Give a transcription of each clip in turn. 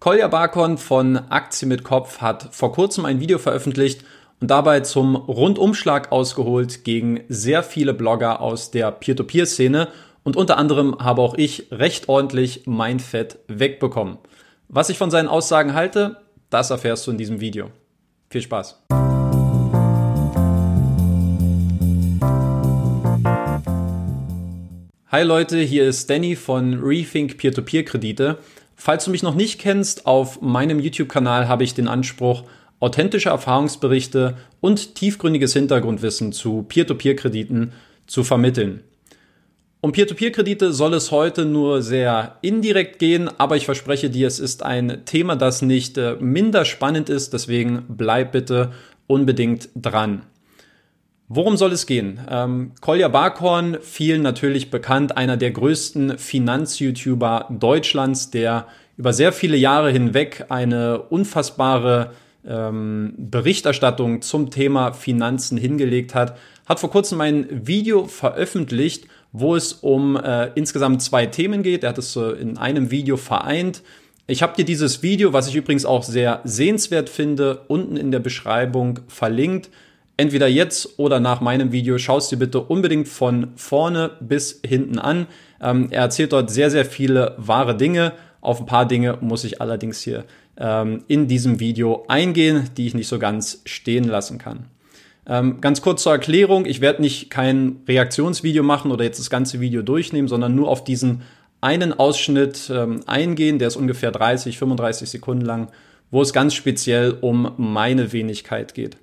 Kolja Barkon von Aktien mit Kopf hat vor kurzem ein Video veröffentlicht und dabei zum Rundumschlag ausgeholt gegen sehr viele Blogger aus der Peer-to-Peer-Szene und unter anderem habe auch ich recht ordentlich mein Fett wegbekommen. Was ich von seinen Aussagen halte, das erfährst du in diesem Video. Viel Spaß! Hi Leute, hier ist Danny von Rethink Peer-to-Peer-Kredite. Falls du mich noch nicht kennst, auf meinem YouTube-Kanal habe ich den Anspruch, authentische Erfahrungsberichte und tiefgründiges Hintergrundwissen zu Peer-to-Peer-Krediten zu vermitteln. Um Peer-to-Peer-Kredite soll es heute nur sehr indirekt gehen, aber ich verspreche dir, es ist ein Thema, das nicht äh, minder spannend ist, deswegen bleib bitte unbedingt dran. Worum soll es gehen? Ähm, Kolja Barkhorn, vielen natürlich bekannt, einer der größten Finanz-YouTuber Deutschlands, der über sehr viele Jahre hinweg eine unfassbare ähm, Berichterstattung zum Thema Finanzen hingelegt hat, hat vor kurzem ein Video veröffentlicht, wo es um äh, insgesamt zwei Themen geht. Er hat es äh, in einem Video vereint. Ich habe dir dieses Video, was ich übrigens auch sehr sehenswert finde, unten in der Beschreibung verlinkt entweder jetzt oder nach meinem Video, schaust dir bitte unbedingt von vorne bis hinten an. Ähm, er erzählt dort sehr, sehr viele wahre Dinge. Auf ein paar Dinge muss ich allerdings hier ähm, in diesem Video eingehen, die ich nicht so ganz stehen lassen kann. Ähm, ganz kurz zur Erklärung, ich werde nicht kein Reaktionsvideo machen oder jetzt das ganze Video durchnehmen, sondern nur auf diesen einen Ausschnitt ähm, eingehen, der ist ungefähr 30, 35 Sekunden lang, wo es ganz speziell um meine Wenigkeit geht.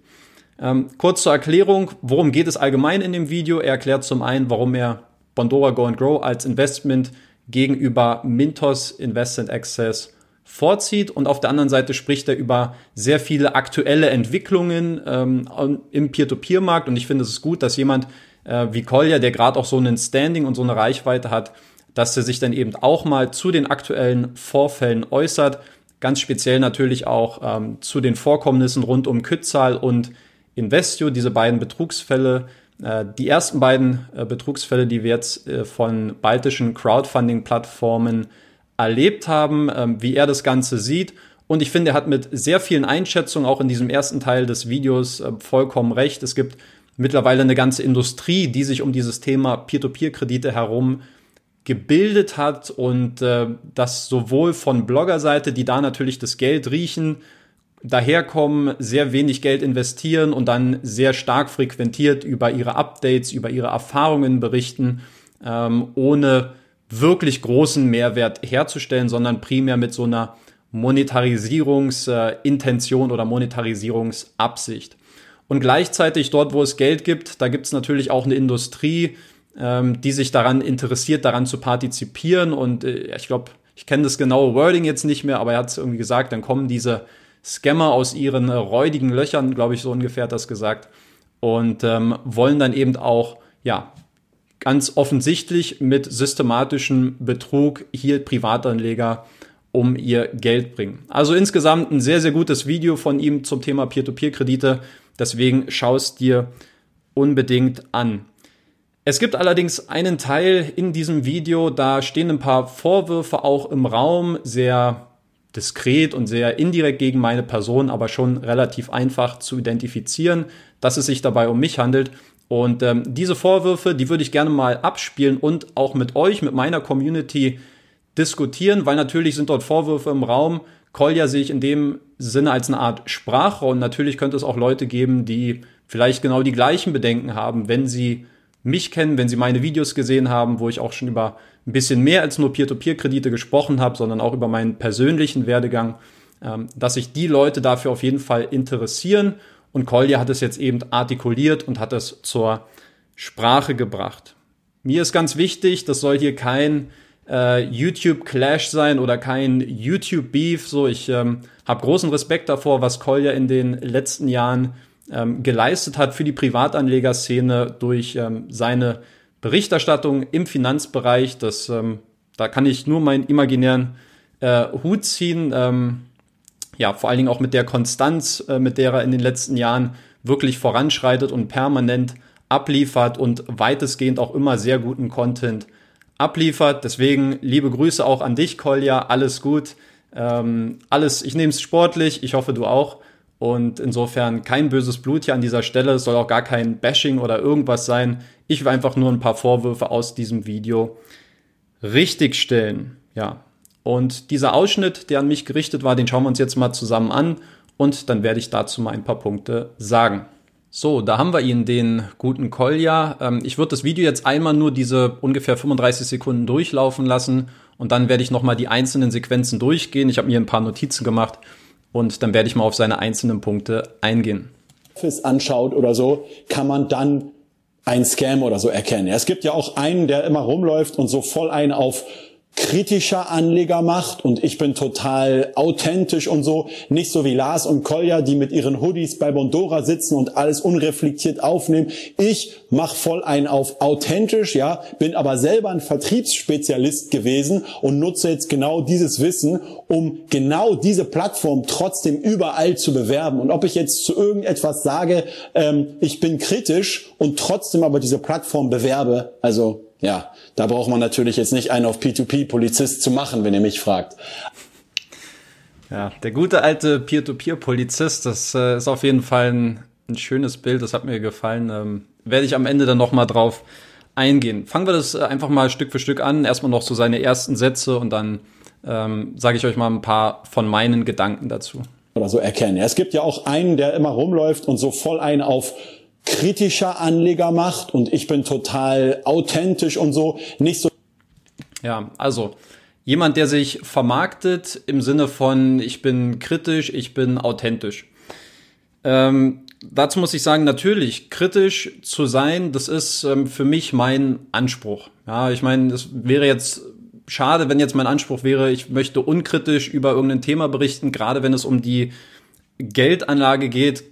Ähm, kurz zur Erklärung, worum geht es allgemein in dem Video? Er erklärt zum einen, warum er Bondora Go and Grow als Investment gegenüber Mintos Invest and Access vorzieht. Und auf der anderen Seite spricht er über sehr viele aktuelle Entwicklungen ähm, im Peer-to-Peer-Markt. Und ich finde es ist gut, dass jemand äh, wie Kolja, der gerade auch so einen Standing und so eine Reichweite hat, dass er sich dann eben auch mal zu den aktuellen Vorfällen äußert, ganz speziell natürlich auch ähm, zu den Vorkommnissen rund um Kützal und Investio, diese beiden Betrugsfälle, äh, die ersten beiden äh, Betrugsfälle, die wir jetzt äh, von baltischen Crowdfunding-Plattformen erlebt haben, ähm, wie er das Ganze sieht. Und ich finde, er hat mit sehr vielen Einschätzungen auch in diesem ersten Teil des Videos vollkommen recht. Es gibt mittlerweile eine ganze Industrie, die sich um dieses Thema Peer-to-Peer-Kredite herum gebildet hat und das sowohl von Bloggerseite, die da natürlich das Geld riechen daherkommen, sehr wenig Geld investieren und dann sehr stark frequentiert über ihre Updates, über ihre Erfahrungen berichten, ähm, ohne wirklich großen Mehrwert herzustellen, sondern primär mit so einer Monetarisierungsintention oder Monetarisierungsabsicht. Und gleichzeitig dort, wo es Geld gibt, da gibt es natürlich auch eine Industrie, ähm, die sich daran interessiert, daran zu partizipieren. Und äh, ich glaube, ich kenne das genaue Wording jetzt nicht mehr, aber er hat es irgendwie gesagt, dann kommen diese Scammer aus ihren äh, räudigen Löchern, glaube ich, so ungefähr hat das gesagt, und ähm, wollen dann eben auch, ja, ganz offensichtlich mit systematischem Betrug hier Privatanleger um ihr Geld bringen. Also insgesamt ein sehr, sehr gutes Video von ihm zum Thema Peer-to-Peer-Kredite. Deswegen schaust dir unbedingt an. Es gibt allerdings einen Teil in diesem Video, da stehen ein paar Vorwürfe auch im Raum, sehr diskret und sehr indirekt gegen meine Person, aber schon relativ einfach zu identifizieren, dass es sich dabei um mich handelt. Und ähm, diese Vorwürfe, die würde ich gerne mal abspielen und auch mit euch, mit meiner Community diskutieren, weil natürlich sind dort Vorwürfe im Raum. Kolja sehe ich in dem Sinne als eine Art Sprachrohr und natürlich könnte es auch Leute geben, die vielleicht genau die gleichen Bedenken haben, wenn sie mich kennen, wenn sie meine Videos gesehen haben, wo ich auch schon über ein bisschen mehr als nur Peer-to-Peer-Kredite gesprochen habe, sondern auch über meinen persönlichen Werdegang, ähm, dass sich die Leute dafür auf jeden Fall interessieren. Und Kolja hat es jetzt eben artikuliert und hat es zur Sprache gebracht. Mir ist ganz wichtig, das soll hier kein äh, YouTube-Clash sein oder kein YouTube-Beef. So, ich ähm, habe großen Respekt davor, was Kolja in den letzten Jahren ähm, geleistet hat für die Privatanlegerszene durch ähm, seine Berichterstattung im Finanzbereich. Das, ähm, da kann ich nur meinen imaginären äh, Hut ziehen. Ähm, ja, vor allen Dingen auch mit der Konstanz, äh, mit der er in den letzten Jahren wirklich voranschreitet und permanent abliefert und weitestgehend auch immer sehr guten Content abliefert. Deswegen liebe Grüße auch an dich, Kolja. Alles gut. Ähm, alles, ich nehme es sportlich, ich hoffe du auch. Und insofern kein böses Blut hier an dieser Stelle, es soll auch gar kein Bashing oder irgendwas sein. Ich will einfach nur ein paar Vorwürfe aus diesem Video richtigstellen. Ja. Und dieser Ausschnitt, der an mich gerichtet war, den schauen wir uns jetzt mal zusammen an und dann werde ich dazu mal ein paar Punkte sagen. So, da haben wir ihn, den guten Kolja. Ähm, ich würde das Video jetzt einmal nur diese ungefähr 35 Sekunden durchlaufen lassen und dann werde ich nochmal die einzelnen Sequenzen durchgehen. Ich habe mir ein paar Notizen gemacht und dann werde ich mal auf seine einzelnen Punkte eingehen. anschaut oder so, kann man dann ein Scam oder so erkennen. Es gibt ja auch einen, der immer rumläuft und so voll einen auf kritischer Anleger macht und ich bin total authentisch und so. Nicht so wie Lars und Kolja, die mit ihren Hoodies bei Bondora sitzen und alles unreflektiert aufnehmen. Ich mach voll einen auf authentisch, ja, bin aber selber ein Vertriebsspezialist gewesen und nutze jetzt genau dieses Wissen, um genau diese Plattform trotzdem überall zu bewerben. Und ob ich jetzt zu irgendetwas sage, ähm, ich bin kritisch und trotzdem aber diese Plattform bewerbe, also ja, da braucht man natürlich jetzt nicht einen auf P2P-Polizist zu machen, wenn ihr mich fragt. Ja, der gute alte Peer-to-Peer-Polizist, das äh, ist auf jeden Fall ein, ein, schönes Bild, das hat mir gefallen. Ähm, werde ich am Ende dann nochmal drauf eingehen. Fangen wir das äh, einfach mal Stück für Stück an. Erstmal noch so seine ersten Sätze und dann ähm, sage ich euch mal ein paar von meinen Gedanken dazu. Oder so erkennen. Es gibt ja auch einen, der immer rumläuft und so voll einen auf kritischer Anleger macht und ich bin total authentisch und so, nicht so. Ja, also jemand, der sich vermarktet im Sinne von ich bin kritisch, ich bin authentisch. Ähm, dazu muss ich sagen, natürlich, kritisch zu sein, das ist ähm, für mich mein Anspruch. Ja, ich meine, es wäre jetzt schade, wenn jetzt mein Anspruch wäre, ich möchte unkritisch über irgendein Thema berichten, gerade wenn es um die Geldanlage geht,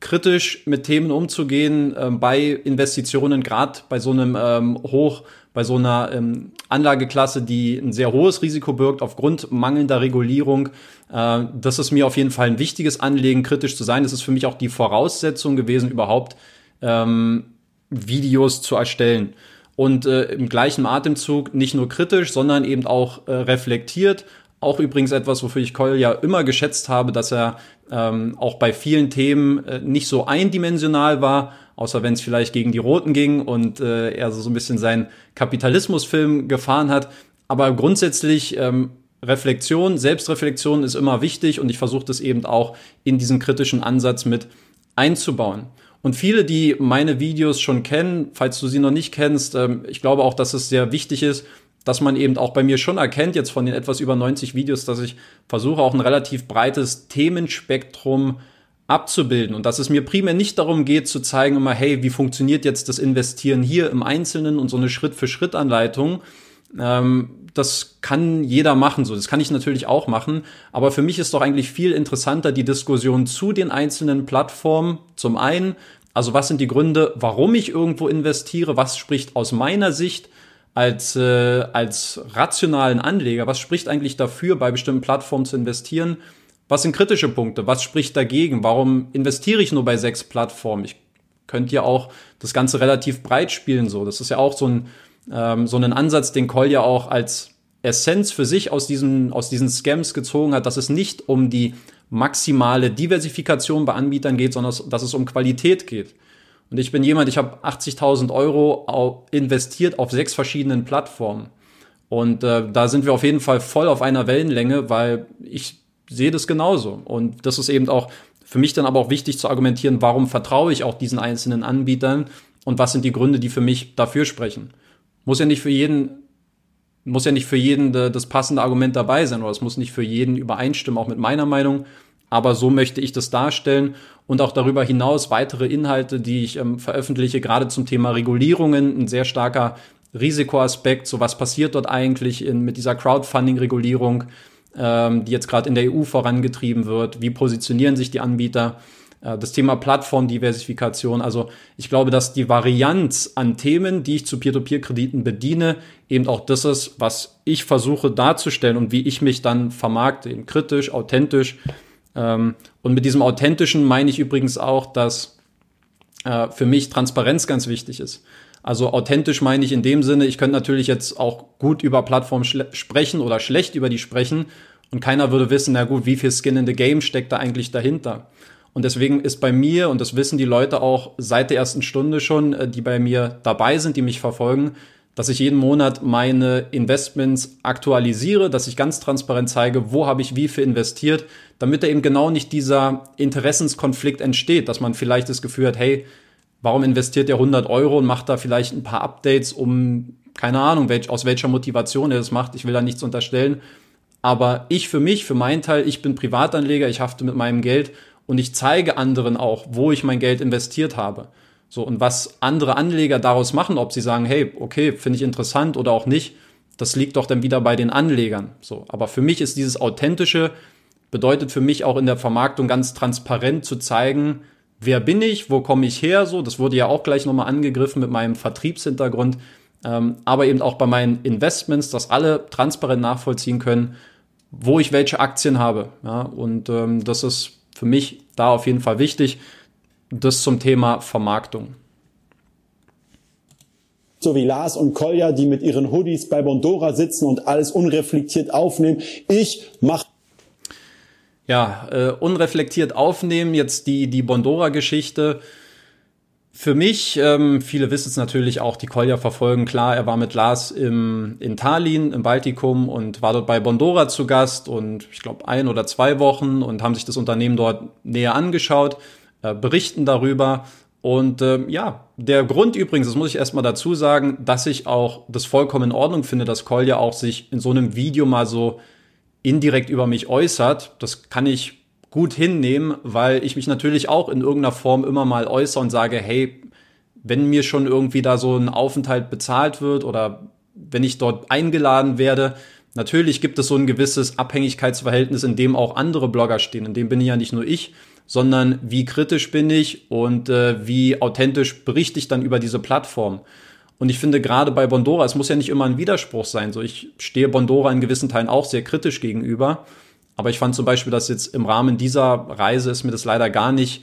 kritisch mit Themen umzugehen äh, bei Investitionen, gerade bei so einem ähm, Hoch, bei so einer ähm, Anlageklasse, die ein sehr hohes Risiko birgt aufgrund mangelnder Regulierung. Äh, das ist mir auf jeden Fall ein wichtiges Anliegen, kritisch zu sein. Das ist für mich auch die Voraussetzung gewesen, überhaupt ähm, Videos zu erstellen. Und äh, im gleichen Atemzug nicht nur kritisch, sondern eben auch äh, reflektiert auch übrigens etwas, wofür ich Coyle ja immer geschätzt habe, dass er ähm, auch bei vielen Themen äh, nicht so eindimensional war, außer wenn es vielleicht gegen die Roten ging und äh, er so ein bisschen seinen Kapitalismusfilm gefahren hat. Aber grundsätzlich ähm, Reflexion, Selbstreflexion ist immer wichtig und ich versuche das eben auch in diesen kritischen Ansatz mit einzubauen. Und viele, die meine Videos schon kennen, falls du sie noch nicht kennst, ähm, ich glaube auch, dass es sehr wichtig ist, dass man eben auch bei mir schon erkennt, jetzt von den etwas über 90 Videos, dass ich versuche auch ein relativ breites Themenspektrum abzubilden und dass es mir primär nicht darum geht zu zeigen immer, hey, wie funktioniert jetzt das Investieren hier im Einzelnen und so eine Schritt-für-Schritt-Anleitung. Ähm, das kann jeder machen, so. Das kann ich natürlich auch machen. Aber für mich ist doch eigentlich viel interessanter die Diskussion zu den einzelnen Plattformen. Zum einen, also was sind die Gründe, warum ich irgendwo investiere? Was spricht aus meiner Sicht als, äh, als rationalen Anleger, was spricht eigentlich dafür, bei bestimmten Plattformen zu investieren? Was sind kritische Punkte? Was spricht dagegen? Warum investiere ich nur bei sechs Plattformen? Ich könnte ja auch das Ganze relativ breit spielen, so. Das ist ja auch so ein, ähm, so ein Ansatz, den Call ja auch als Essenz für sich aus diesen, aus diesen Scams gezogen hat, dass es nicht um die maximale Diversifikation bei Anbietern geht, sondern dass es um Qualität geht. Und ich bin jemand, ich habe 80.000 Euro investiert auf sechs verschiedenen Plattformen. Und äh, da sind wir auf jeden Fall voll auf einer Wellenlänge, weil ich sehe das genauso. Und das ist eben auch für mich dann aber auch wichtig zu argumentieren, warum vertraue ich auch diesen einzelnen Anbietern und was sind die Gründe, die für mich dafür sprechen. Muss ja nicht für jeden, muss ja nicht für jeden das passende Argument dabei sein oder es muss nicht für jeden übereinstimmen, auch mit meiner Meinung aber so möchte ich das darstellen und auch darüber hinaus weitere Inhalte, die ich ähm, veröffentliche, gerade zum Thema Regulierungen, ein sehr starker Risikoaspekt, so was passiert dort eigentlich in, mit dieser Crowdfunding-Regulierung, ähm, die jetzt gerade in der EU vorangetrieben wird, wie positionieren sich die Anbieter, äh, das Thema Plattformdiversifikation. Also ich glaube, dass die Varianz an Themen, die ich zu Peer-to-Peer-Krediten bediene, eben auch das ist, was ich versuche darzustellen und wie ich mich dann vermarkte, eben kritisch, authentisch ähm, und mit diesem Authentischen meine ich übrigens auch, dass äh, für mich Transparenz ganz wichtig ist. Also authentisch meine ich in dem Sinne, ich könnte natürlich jetzt auch gut über Plattformen sprechen oder schlecht über die sprechen. Und keiner würde wissen, na gut, wie viel Skin in the Game steckt da eigentlich dahinter. Und deswegen ist bei mir, und das wissen die Leute auch seit der ersten Stunde schon, äh, die bei mir dabei sind, die mich verfolgen, dass ich jeden Monat meine Investments aktualisiere, dass ich ganz transparent zeige, wo habe ich wie viel investiert, damit da eben genau nicht dieser Interessenskonflikt entsteht, dass man vielleicht das Gefühl hat, hey, warum investiert er 100 Euro und macht da vielleicht ein paar Updates, um, keine Ahnung, welch, aus welcher Motivation er das macht, ich will da nichts unterstellen. Aber ich für mich, für meinen Teil, ich bin Privatanleger, ich hafte mit meinem Geld und ich zeige anderen auch, wo ich mein Geld investiert habe. So, und was andere Anleger daraus machen, ob sie sagen, hey, okay, finde ich interessant oder auch nicht, das liegt doch dann wieder bei den Anlegern. So, aber für mich ist dieses authentische, bedeutet für mich auch in der Vermarktung ganz transparent zu zeigen, wer bin ich, wo komme ich her, so, das wurde ja auch gleich nochmal angegriffen mit meinem Vertriebshintergrund, ähm, aber eben auch bei meinen Investments, dass alle transparent nachvollziehen können, wo ich welche Aktien habe. Ja, und ähm, das ist für mich da auf jeden Fall wichtig. Das zum Thema Vermarktung. So wie Lars und Kolja, die mit ihren Hoodies bei Bondora sitzen und alles unreflektiert aufnehmen. Ich mache ja, äh, unreflektiert aufnehmen, jetzt die, die Bondora-Geschichte. Für mich, ähm, viele wissen es natürlich auch, die Kolja verfolgen, klar, er war mit Lars im, in Tallinn, im Baltikum und war dort bei Bondora zu Gast und ich glaube ein oder zwei Wochen und haben sich das Unternehmen dort näher angeschaut, äh, berichten darüber. Und äh, ja, der Grund übrigens, das muss ich erstmal dazu sagen, dass ich auch das vollkommen in Ordnung finde, dass Kolja auch sich in so einem Video mal so indirekt über mich äußert. Das kann ich gut hinnehmen, weil ich mich natürlich auch in irgendeiner Form immer mal äußere und sage, hey, wenn mir schon irgendwie da so ein Aufenthalt bezahlt wird oder wenn ich dort eingeladen werde, natürlich gibt es so ein gewisses Abhängigkeitsverhältnis, in dem auch andere Blogger stehen. In dem bin ich ja nicht nur ich, sondern wie kritisch bin ich und äh, wie authentisch berichte ich dann über diese Plattform. Und ich finde gerade bei Bondora, es muss ja nicht immer ein Widerspruch sein. So, ich stehe Bondora in gewissen Teilen auch sehr kritisch gegenüber. Aber ich fand zum Beispiel, dass jetzt im Rahmen dieser Reise ist mir das leider gar nicht,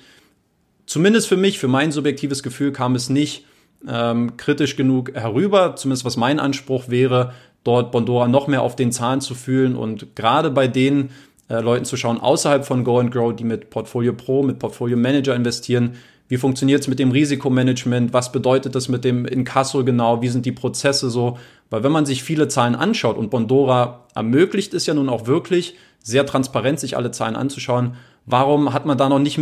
zumindest für mich, für mein subjektives Gefühl kam es nicht ähm, kritisch genug herüber, zumindest was mein Anspruch wäre, dort Bondora noch mehr auf den Zahn zu fühlen und gerade bei den äh, Leuten zu schauen, außerhalb von Go and Grow, die mit Portfolio Pro, mit Portfolio Manager investieren, wie funktioniert es mit dem Risikomanagement, was bedeutet das mit dem Inkasso genau, wie sind die Prozesse so, weil wenn man sich viele Zahlen anschaut und Bondora ermöglicht es ja nun auch wirklich, sehr transparent sich alle Zahlen anzuschauen. Warum hat man da noch nicht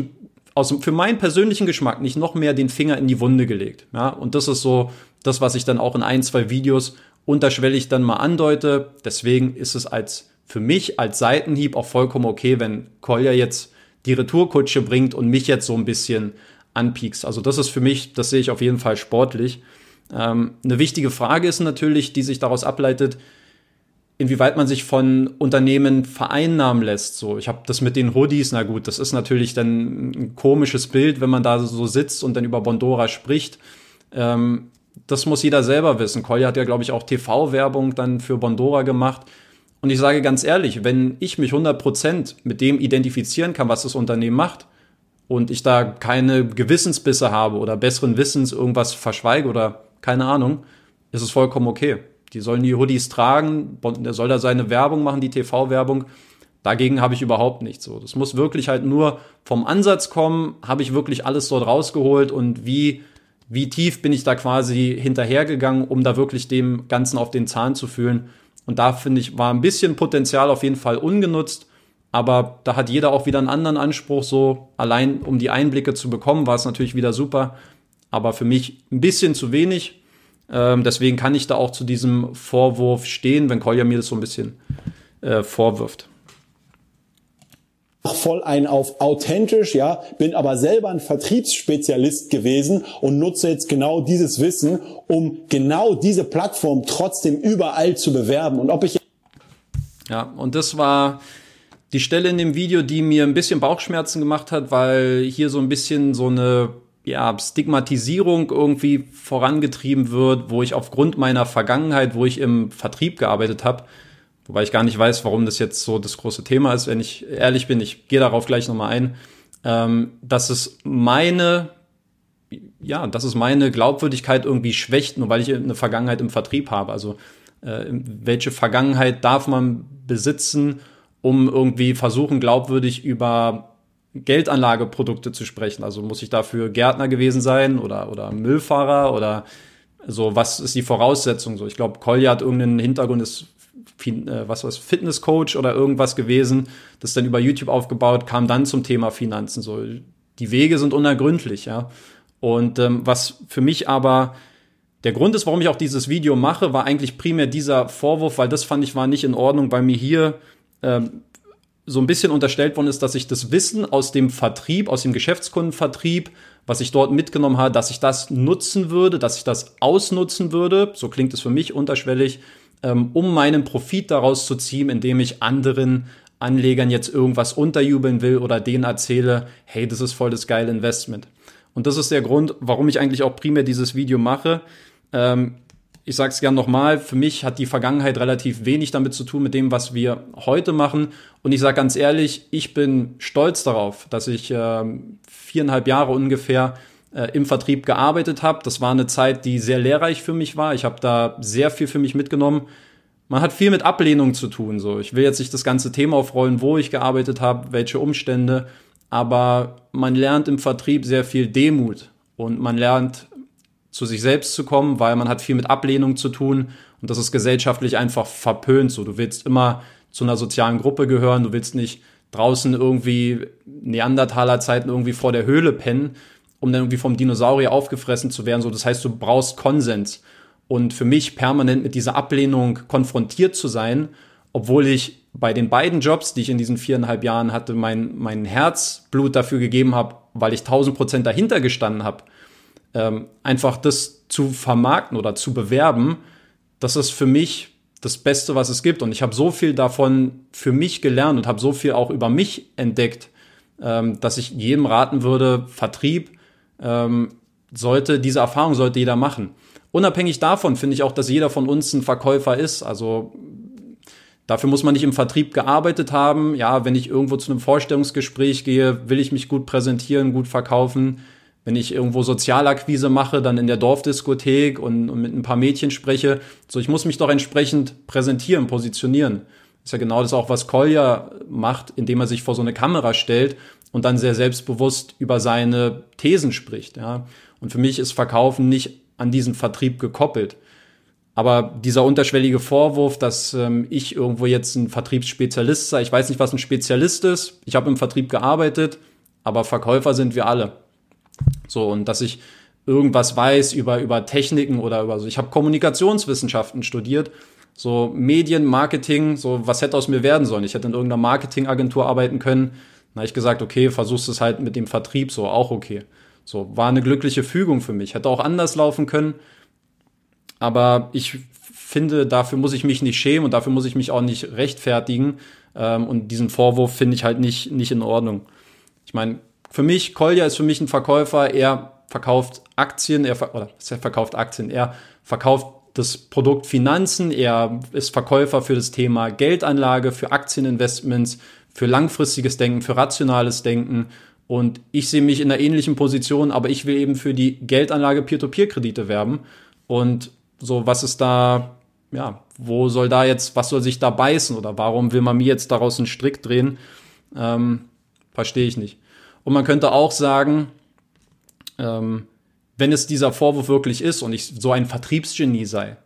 aus, für meinen persönlichen Geschmack nicht noch mehr den Finger in die Wunde gelegt? Ja, und das ist so das, was ich dann auch in ein, zwei Videos unterschwellig dann mal andeute. Deswegen ist es als für mich als Seitenhieb auch vollkommen okay, wenn Kolja jetzt die Retourkutsche bringt und mich jetzt so ein bisschen anpiekst. Also das ist für mich, das sehe ich auf jeden Fall sportlich. Ähm, eine wichtige Frage ist natürlich, die sich daraus ableitet, inwieweit man sich von Unternehmen vereinnahmen lässt. So, ich habe das mit den Hoodies, na gut, das ist natürlich dann ein komisches Bild, wenn man da so sitzt und dann über Bondora spricht. Ähm, das muss jeder selber wissen. Kolja hat ja, glaube ich, auch TV-Werbung dann für Bondora gemacht. Und ich sage ganz ehrlich, wenn ich mich 100% mit dem identifizieren kann, was das Unternehmen macht, und ich da keine Gewissensbisse habe oder besseren Wissens irgendwas verschweige oder keine Ahnung, ist es vollkommen okay. Die sollen die Hoodies tragen, der soll da seine Werbung machen, die TV-Werbung. Dagegen habe ich überhaupt nichts so. Das muss wirklich halt nur vom Ansatz kommen, habe ich wirklich alles dort rausgeholt und wie, wie tief bin ich da quasi hinterhergegangen, um da wirklich dem Ganzen auf den Zahn zu fühlen. Und da finde ich, war ein bisschen Potenzial auf jeden Fall ungenutzt. Aber da hat jeder auch wieder einen anderen Anspruch, so allein um die Einblicke zu bekommen, war es natürlich wieder super. Aber für mich ein bisschen zu wenig. Ähm, deswegen kann ich da auch zu diesem Vorwurf stehen, wenn Kolja mir das so ein bisschen äh, vorwirft voll ein auf authentisch, ja, bin aber selber ein Vertriebsspezialist gewesen und nutze jetzt genau dieses Wissen, um genau diese Plattform trotzdem überall zu bewerben. Und ob ich Ja, und das war die Stelle in dem Video, die mir ein bisschen Bauchschmerzen gemacht hat, weil hier so ein bisschen so eine ja, Stigmatisierung irgendwie vorangetrieben wird, wo ich aufgrund meiner Vergangenheit, wo ich im Vertrieb gearbeitet habe, wobei ich gar nicht weiß, warum das jetzt so das große Thema ist, wenn ich ehrlich bin, ich gehe darauf gleich nochmal ein, ähm, dass es meine, ja, dass es meine Glaubwürdigkeit irgendwie schwächt, nur weil ich eine Vergangenheit im Vertrieb habe. Also äh, welche Vergangenheit darf man besitzen, um irgendwie versuchen, glaubwürdig über Geldanlageprodukte zu sprechen. Also muss ich dafür Gärtner gewesen sein oder, oder Müllfahrer oder so, was ist die Voraussetzung? So, ich glaube, Kolja hat irgendeinen Hintergrund, ist was was Fitnesscoach oder irgendwas gewesen, das dann über YouTube aufgebaut, kam dann zum Thema Finanzen. So, die Wege sind unergründlich, ja. Und ähm, was für mich aber der Grund ist, warum ich auch dieses Video mache, war eigentlich primär dieser Vorwurf, weil das fand ich war nicht in Ordnung, weil mir hier ähm, so ein bisschen unterstellt worden ist, dass ich das Wissen aus dem Vertrieb, aus dem Geschäftskundenvertrieb, was ich dort mitgenommen habe, dass ich das nutzen würde, dass ich das ausnutzen würde, so klingt es für mich unterschwellig, um meinen Profit daraus zu ziehen, indem ich anderen Anlegern jetzt irgendwas unterjubeln will oder denen erzähle, hey, das ist voll das geile Investment. Und das ist der Grund, warum ich eigentlich auch primär dieses Video mache. Ähm, ich sage es gern nochmal, für mich hat die Vergangenheit relativ wenig damit zu tun mit dem, was wir heute machen. Und ich sage ganz ehrlich, ich bin stolz darauf, dass ich äh, viereinhalb Jahre ungefähr äh, im Vertrieb gearbeitet habe. Das war eine Zeit, die sehr lehrreich für mich war. Ich habe da sehr viel für mich mitgenommen. Man hat viel mit Ablehnung zu tun. So, ich will jetzt nicht das ganze Thema aufrollen, wo ich gearbeitet habe, welche Umstände, aber man lernt im Vertrieb sehr viel Demut und man lernt zu sich selbst zu kommen, weil man hat viel mit Ablehnung zu tun und das ist gesellschaftlich einfach verpönt. So, du willst immer zu einer sozialen Gruppe gehören, du willst nicht draußen irgendwie Neandertaler Zeiten irgendwie vor der Höhle pennen, um dann irgendwie vom Dinosaurier aufgefressen zu werden. So, das heißt, du brauchst Konsens. Und für mich permanent mit dieser Ablehnung konfrontiert zu sein, obwohl ich bei den beiden Jobs, die ich in diesen viereinhalb Jahren hatte, mein, mein Herzblut dafür gegeben habe, weil ich tausend Prozent dahinter gestanden habe, ähm, einfach das zu vermarkten oder zu bewerben, das ist für mich das Beste, was es gibt. Und ich habe so viel davon für mich gelernt und habe so viel auch über mich entdeckt, ähm, dass ich jedem raten würde, Vertrieb ähm, sollte, diese Erfahrung sollte jeder machen. Unabhängig davon finde ich auch, dass jeder von uns ein Verkäufer ist. Also dafür muss man nicht im Vertrieb gearbeitet haben. Ja, wenn ich irgendwo zu einem Vorstellungsgespräch gehe, will ich mich gut präsentieren, gut verkaufen. Wenn ich irgendwo Sozialakquise mache, dann in der Dorfdiskothek und, und mit ein paar Mädchen spreche. So, ich muss mich doch entsprechend präsentieren, positionieren. ist ja genau das auch, was Kolja macht, indem er sich vor so eine Kamera stellt und dann sehr selbstbewusst über seine Thesen spricht. Ja. Und für mich ist Verkaufen nicht an diesen Vertrieb gekoppelt. Aber dieser unterschwellige Vorwurf, dass ähm, ich irgendwo jetzt ein Vertriebsspezialist sei, ich weiß nicht, was ein Spezialist ist. Ich habe im Vertrieb gearbeitet, aber Verkäufer sind wir alle. So, und dass ich irgendwas weiß über, über Techniken oder über so. Ich habe Kommunikationswissenschaften studiert, so Medien, Marketing, so was hätte aus mir werden sollen. Ich hätte in irgendeiner Marketingagentur arbeiten können. Dann habe ich gesagt, okay, versuchst es halt mit dem Vertrieb, so auch okay. So, war eine glückliche Fügung für mich. Hätte auch anders laufen können. Aber ich finde, dafür muss ich mich nicht schämen und dafür muss ich mich auch nicht rechtfertigen. Ähm, und diesen Vorwurf finde ich halt nicht, nicht in Ordnung. Ich meine, für mich, Kolja ist für mich ein Verkäufer. Er verkauft Aktien, er ver oder er verkauft Aktien, er verkauft das Produkt Finanzen, er ist Verkäufer für das Thema Geldanlage, für Aktieninvestments, für langfristiges Denken, für rationales Denken und ich sehe mich in einer ähnlichen Position, aber ich will eben für die Geldanlage Peer-to-Peer-Kredite werben. Und so, was ist da, ja, wo soll da jetzt, was soll sich da beißen oder warum will man mir jetzt daraus einen Strick drehen? Ähm, Verstehe ich nicht. Und man könnte auch sagen, ähm, wenn es dieser Vorwurf wirklich ist und ich so ein Vertriebsgenie sei.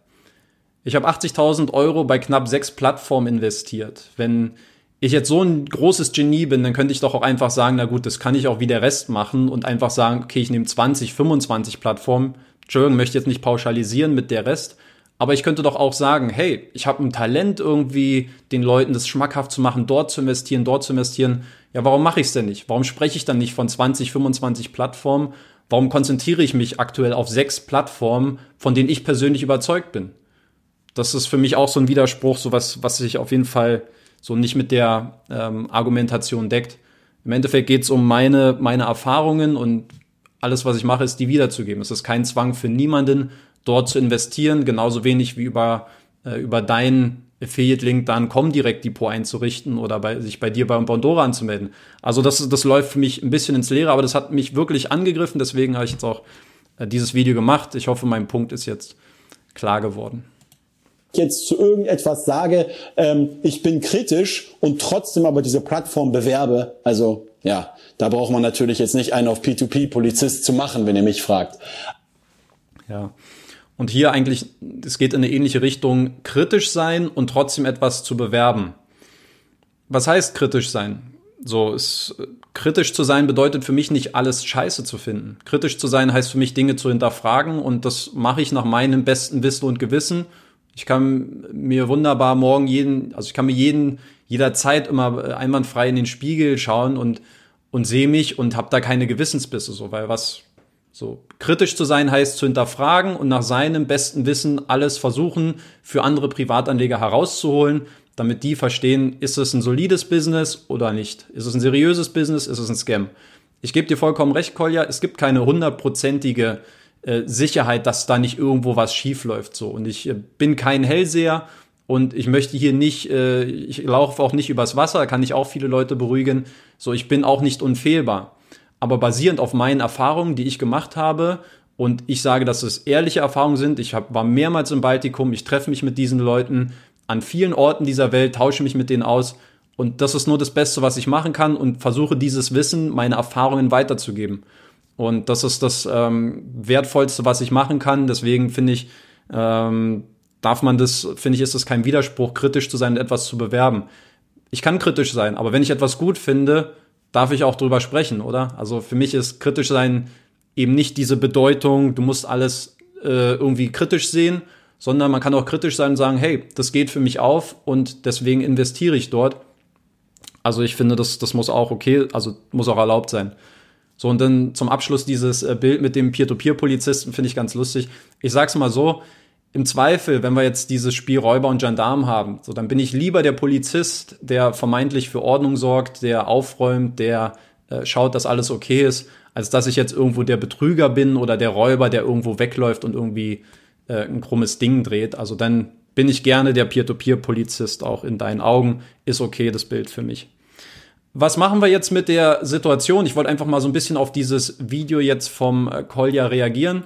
Ich habe 80.000 Euro bei knapp sechs Plattformen investiert. Wenn ich jetzt so ein großes Genie bin, dann könnte ich doch auch einfach sagen, na gut, das kann ich auch wie der Rest machen und einfach sagen, okay, ich nehme 20, 25 Plattformen. Entschuldigung, möchte jetzt nicht pauschalisieren mit der Rest, aber ich könnte doch auch sagen, hey, ich habe ein Talent irgendwie, den Leuten das schmackhaft zu machen, dort zu investieren, dort zu investieren. Ja, warum mache ich es denn nicht? Warum spreche ich dann nicht von 20, 25 Plattformen? Warum konzentriere ich mich aktuell auf sechs Plattformen, von denen ich persönlich überzeugt bin? Das ist für mich auch so ein Widerspruch, so was, was ich auf jeden Fall so nicht mit der ähm, Argumentation deckt. Im Endeffekt geht es um meine, meine Erfahrungen und alles, was ich mache, ist die wiederzugeben. Es ist kein Zwang für niemanden, dort zu investieren, genauso wenig wie über, äh, über deinen Affiliate-Link dann Comdirect-Depot einzurichten oder bei, sich bei dir beim Bondora anzumelden. Also das, das läuft für mich ein bisschen ins Leere, aber das hat mich wirklich angegriffen, deswegen habe ich jetzt auch äh, dieses Video gemacht. Ich hoffe, mein Punkt ist jetzt klar geworden. Jetzt zu irgendetwas sage, ähm, ich bin kritisch und trotzdem aber diese Plattform bewerbe, also ja, da braucht man natürlich jetzt nicht einen auf P2P-Polizist zu machen, wenn ihr mich fragt. Ja. Und hier eigentlich, es geht in eine ähnliche Richtung, kritisch sein und trotzdem etwas zu bewerben. Was heißt kritisch sein? So, es, kritisch zu sein bedeutet für mich nicht alles scheiße zu finden. Kritisch zu sein heißt für mich Dinge zu hinterfragen und das mache ich nach meinem besten Wissen und Gewissen. Ich kann mir wunderbar morgen jeden, also ich kann mir jeden, jederzeit immer einwandfrei in den Spiegel schauen und, und sehe mich und habe da keine Gewissensbisse, so, weil was, so, kritisch zu sein heißt zu hinterfragen und nach seinem besten Wissen alles versuchen, für andere Privatanleger herauszuholen, damit die verstehen, ist es ein solides Business oder nicht? Ist es ein seriöses Business? Ist es ein Scam? Ich gebe dir vollkommen recht, Kolja, es gibt keine hundertprozentige äh, Sicherheit, dass da nicht irgendwo was schief läuft. So. Und ich äh, bin kein Hellseher und ich möchte hier nicht, äh, ich laufe auch nicht übers Wasser, kann ich auch viele Leute beruhigen. So, ich bin auch nicht unfehlbar. Aber basierend auf meinen Erfahrungen, die ich gemacht habe, und ich sage, dass es ehrliche Erfahrungen sind. Ich hab, war mehrmals im Baltikum, ich treffe mich mit diesen Leuten an vielen Orten dieser Welt, tausche mich mit denen aus. Und das ist nur das Beste, was ich machen kann und versuche dieses Wissen, meine Erfahrungen weiterzugeben. Und das ist das ähm, Wertvollste, was ich machen kann. Deswegen finde ich, ähm, darf man das, finde ich, ist es kein Widerspruch, kritisch zu sein und etwas zu bewerben. Ich kann kritisch sein, aber wenn ich etwas gut finde, darf ich auch drüber sprechen, oder? Also für mich ist kritisch sein eben nicht diese Bedeutung, du musst alles äh, irgendwie kritisch sehen, sondern man kann auch kritisch sein und sagen, hey, das geht für mich auf und deswegen investiere ich dort. Also ich finde, das, das muss auch okay, also muss auch erlaubt sein. So, und dann zum Abschluss dieses äh, Bild mit dem Peer-to-Peer-Polizisten finde ich ganz lustig. Ich sag's mal so, im Zweifel, wenn wir jetzt dieses Spiel Räuber und Gendarm haben, so dann bin ich lieber der Polizist, der vermeintlich für Ordnung sorgt, der aufräumt, der äh, schaut, dass alles okay ist, als dass ich jetzt irgendwo der Betrüger bin oder der Räuber, der irgendwo wegläuft und irgendwie äh, ein krummes Ding dreht. Also dann bin ich gerne der Peer-to-Peer-Polizist auch in deinen Augen. Ist okay das Bild für mich. Was machen wir jetzt mit der Situation? Ich wollte einfach mal so ein bisschen auf dieses Video jetzt vom äh, Kolja reagieren.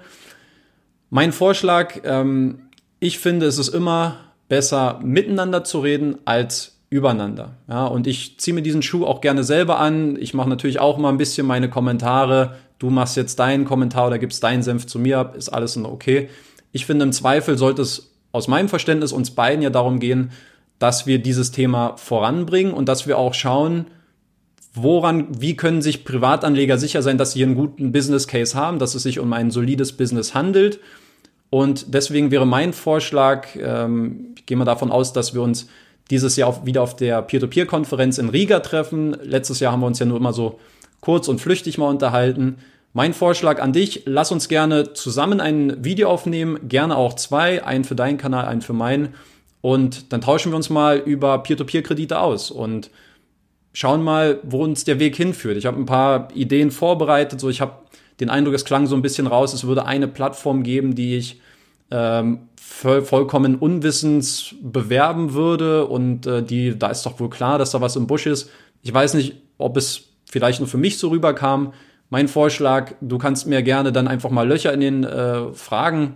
Mein Vorschlag, ähm, ich finde, es ist immer besser, miteinander zu reden als übereinander. Ja, und ich ziehe mir diesen Schuh auch gerne selber an. Ich mache natürlich auch mal ein bisschen meine Kommentare. Du machst jetzt deinen Kommentar oder gibst deinen Senf zu mir ab, ist alles okay. Ich finde, im Zweifel sollte es aus meinem Verständnis uns beiden ja darum gehen, dass wir dieses Thema voranbringen und dass wir auch schauen, woran, wie können sich Privatanleger sicher sein, dass sie einen guten Business Case haben, dass es sich um ein solides Business handelt. Und deswegen wäre mein Vorschlag, ähm, ich gehe mal davon aus, dass wir uns dieses Jahr auf, wieder auf der Peer-to-Peer-Konferenz in Riga treffen. Letztes Jahr haben wir uns ja nur immer so kurz und flüchtig mal unterhalten. Mein Vorschlag an dich, lass uns gerne zusammen ein Video aufnehmen, gerne auch zwei, einen für deinen Kanal, einen für meinen. Und dann tauschen wir uns mal über Peer-to-Peer-Kredite aus. Und schauen mal, wo uns der Weg hinführt. Ich habe ein paar Ideen vorbereitet. So, ich habe den Eindruck, es klang so ein bisschen raus, es würde eine Plattform geben, die ich ähm, voll, vollkommen unwissens bewerben würde und äh, die, da ist doch wohl klar, dass da was im Busch ist. Ich weiß nicht, ob es vielleicht nur für mich so rüberkam. Mein Vorschlag, du kannst mir gerne dann einfach mal Löcher in den äh, Fragen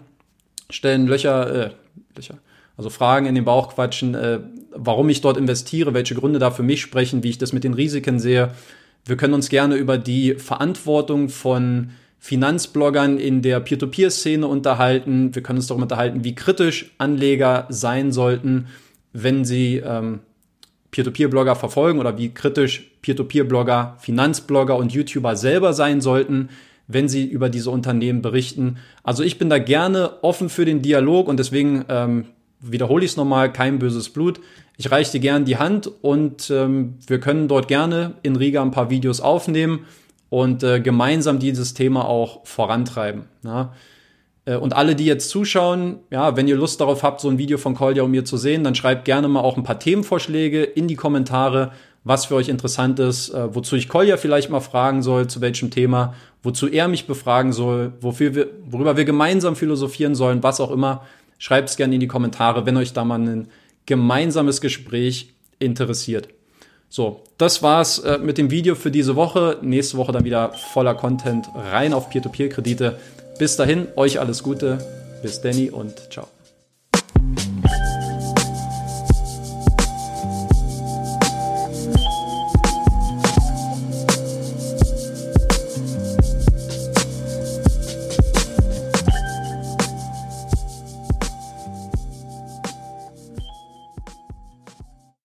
stellen, Löcher, äh, Löcher, also Fragen in den Bauch quatschen, äh, warum ich dort investiere, welche Gründe da für mich sprechen, wie ich das mit den Risiken sehe. Wir können uns gerne über die Verantwortung von Finanzbloggern in der Peer-to-Peer-Szene unterhalten. Wir können uns darüber unterhalten, wie kritisch Anleger sein sollten, wenn sie ähm, Peer-to-Peer-Blogger verfolgen oder wie kritisch Peer-to-Peer-Blogger, Finanzblogger und YouTuber selber sein sollten, wenn sie über diese Unternehmen berichten. Also ich bin da gerne offen für den Dialog und deswegen ähm, wiederhole ich es nochmal, kein böses Blut. Ich reiche dir gerne die Hand und ähm, wir können dort gerne in Riga ein paar Videos aufnehmen und äh, gemeinsam dieses Thema auch vorantreiben. Ja? Äh, und alle, die jetzt zuschauen, ja, wenn ihr Lust darauf habt, so ein Video von Kolja und mir zu sehen, dann schreibt gerne mal auch ein paar Themenvorschläge in die Kommentare, was für euch interessant ist, äh, wozu ich Kolja vielleicht mal fragen soll, zu welchem Thema, wozu er mich befragen soll, wofür wir, worüber wir gemeinsam philosophieren sollen, was auch immer. Schreibt es gerne in die Kommentare, wenn euch da mal ein gemeinsames Gespräch interessiert. So, das war's äh, mit dem Video für diese Woche. Nächste Woche dann wieder voller Content rein auf Peer-to-Peer-Kredite. Bis dahin, euch alles Gute. Bis Danny und ciao.